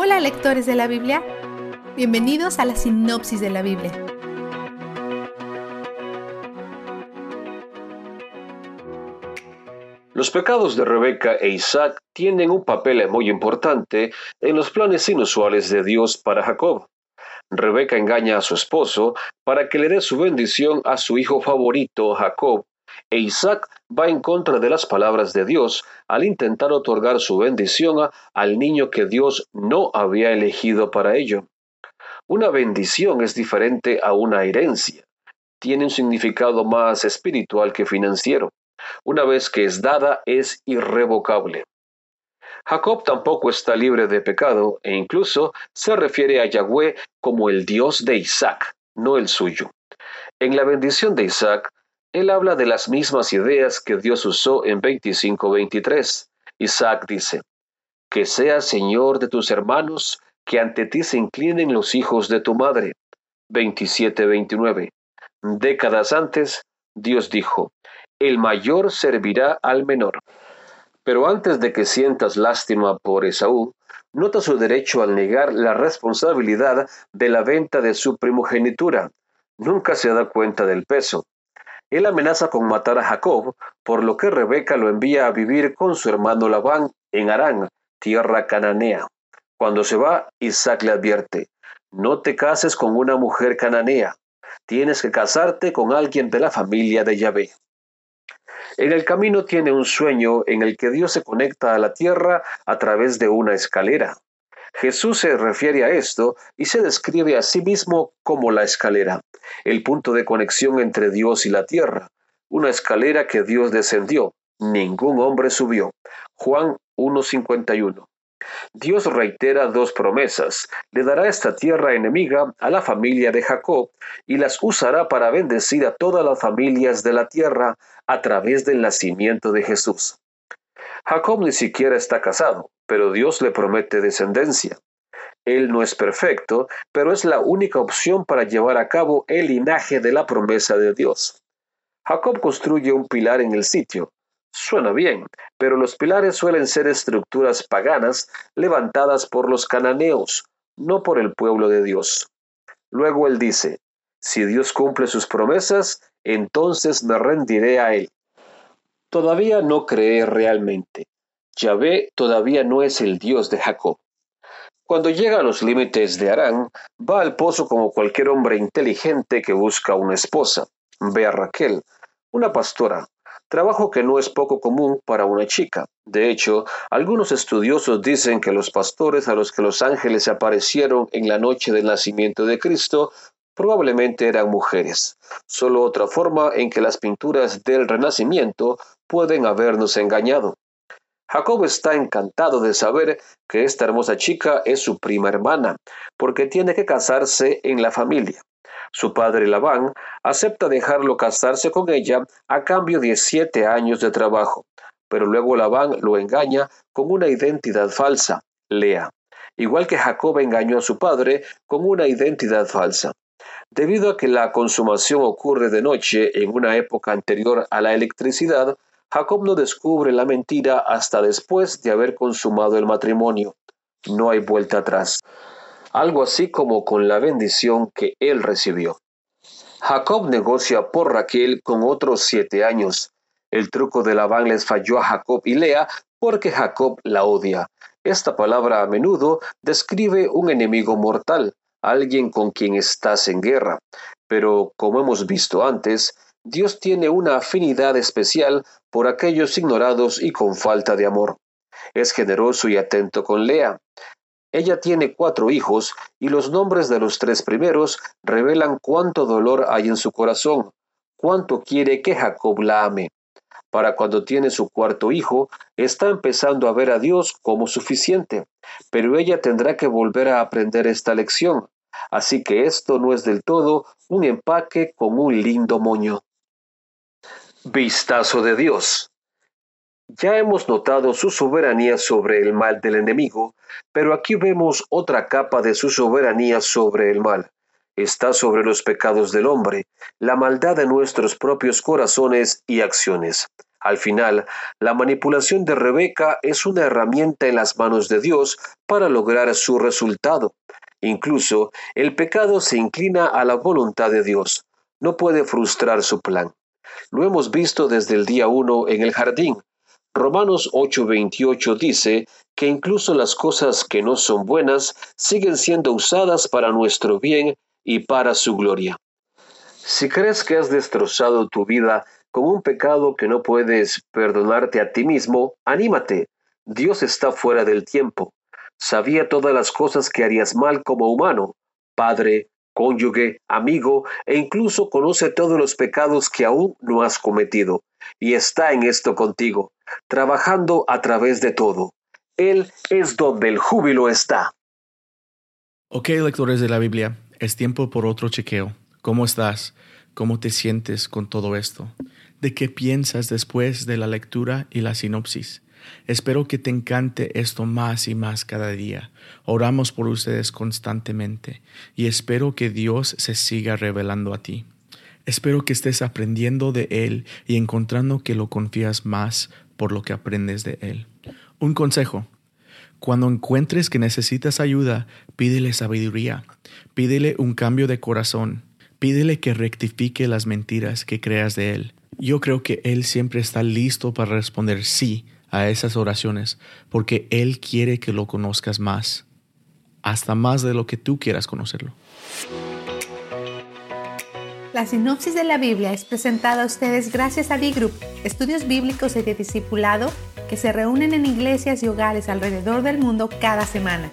Hola lectores de la Biblia, bienvenidos a la sinopsis de la Biblia. Los pecados de Rebeca e Isaac tienen un papel muy importante en los planes inusuales de Dios para Jacob. Rebeca engaña a su esposo para que le dé su bendición a su hijo favorito, Jacob, e Isaac va en contra de las palabras de Dios al intentar otorgar su bendición al niño que Dios no había elegido para ello. Una bendición es diferente a una herencia. Tiene un significado más espiritual que financiero. Una vez que es dada, es irrevocable. Jacob tampoco está libre de pecado e incluso se refiere a Yahweh como el Dios de Isaac, no el suyo. En la bendición de Isaac, él habla de las mismas ideas que Dios usó en 25-23. Isaac dice, que sea Señor de tus hermanos, que ante ti se inclinen los hijos de tu madre. 27-29. Décadas antes, Dios dijo, el mayor servirá al menor. Pero antes de que sientas lástima por Esaú, nota su derecho al negar la responsabilidad de la venta de su primogenitura. Nunca se da cuenta del peso. Él amenaza con matar a Jacob, por lo que Rebeca lo envía a vivir con su hermano Labán en Arán, tierra cananea. Cuando se va, Isaac le advierte, no te cases con una mujer cananea, tienes que casarte con alguien de la familia de Yahvé. En el camino tiene un sueño en el que Dios se conecta a la tierra a través de una escalera. Jesús se refiere a esto y se describe a sí mismo como la escalera, el punto de conexión entre Dios y la tierra, una escalera que Dios descendió, ningún hombre subió. Juan 1.51. Dios reitera dos promesas. Le dará esta tierra enemiga a la familia de Jacob y las usará para bendecir a todas las familias de la tierra a través del nacimiento de Jesús. Jacob ni siquiera está casado, pero Dios le promete descendencia. Él no es perfecto, pero es la única opción para llevar a cabo el linaje de la promesa de Dios. Jacob construye un pilar en el sitio. Suena bien, pero los pilares suelen ser estructuras paganas levantadas por los cananeos, no por el pueblo de Dios. Luego él dice, si Dios cumple sus promesas, entonces me rendiré a él. Todavía no cree realmente. Yahvé todavía no es el Dios de Jacob. Cuando llega a los límites de Arán, va al pozo como cualquier hombre inteligente que busca una esposa. Ve a Raquel, una pastora, trabajo que no es poco común para una chica. De hecho, algunos estudiosos dicen que los pastores a los que los ángeles aparecieron en la noche del nacimiento de Cristo probablemente eran mujeres. Solo otra forma en que las pinturas del Renacimiento pueden habernos engañado. Jacob está encantado de saber que esta hermosa chica es su prima hermana, porque tiene que casarse en la familia. Su padre Labán acepta dejarlo casarse con ella a cambio de siete años de trabajo, pero luego Labán lo engaña con una identidad falsa, Lea, igual que Jacob engañó a su padre con una identidad falsa. Debido a que la consumación ocurre de noche en una época anterior a la electricidad, Jacob no descubre la mentira hasta después de haber consumado el matrimonio. No hay vuelta atrás. Algo así como con la bendición que él recibió. Jacob negocia por Raquel con otros siete años. El truco de Labán les falló a Jacob y Lea porque Jacob la odia. Esta palabra a menudo describe un enemigo mortal, alguien con quien estás en guerra. Pero, como hemos visto antes, Dios tiene una afinidad especial por aquellos ignorados y con falta de amor. Es generoso y atento con Lea. Ella tiene cuatro hijos y los nombres de los tres primeros revelan cuánto dolor hay en su corazón, cuánto quiere que Jacob la ame. Para cuando tiene su cuarto hijo, está empezando a ver a Dios como suficiente, pero ella tendrá que volver a aprender esta lección. Así que esto no es del todo un empaque con un lindo moño. Vistazo de Dios. Ya hemos notado su soberanía sobre el mal del enemigo, pero aquí vemos otra capa de su soberanía sobre el mal. está sobre los pecados del hombre, la maldad de nuestros propios corazones y acciones. Al final, la manipulación de Rebeca es una herramienta en las manos de Dios para lograr su resultado. Incluso el pecado se inclina a la voluntad de Dios. No puede frustrar su plan. Lo hemos visto desde el día uno en el jardín. Romanos 8:28 dice que incluso las cosas que no son buenas siguen siendo usadas para nuestro bien y para su gloria. Si crees que has destrozado tu vida con un pecado que no puedes perdonarte a ti mismo, anímate. Dios está fuera del tiempo. Sabía todas las cosas que harías mal como humano, padre, cónyuge, amigo, e incluso conoce todos los pecados que aún no has cometido, y está en esto contigo, trabajando a través de todo. Él es donde el júbilo está. Ok, lectores de la Biblia, es tiempo por otro chequeo. ¿Cómo estás? ¿Cómo te sientes con todo esto? ¿De qué piensas después de la lectura y la sinopsis? Espero que te encante esto más y más cada día. Oramos por ustedes constantemente y espero que Dios se siga revelando a ti. Espero que estés aprendiendo de Él y encontrando que lo confías más por lo que aprendes de Él. Un consejo. Cuando encuentres que necesitas ayuda, pídele sabiduría, pídele un cambio de corazón, pídele que rectifique las mentiras que creas de Él. Yo creo que Él siempre está listo para responder sí a esas oraciones, porque Él quiere que lo conozcas más, hasta más de lo que tú quieras conocerlo. La sinopsis de la Biblia es presentada a ustedes gracias a D-Group, estudios bíblicos y de discipulado que se reúnen en iglesias y hogares alrededor del mundo cada semana.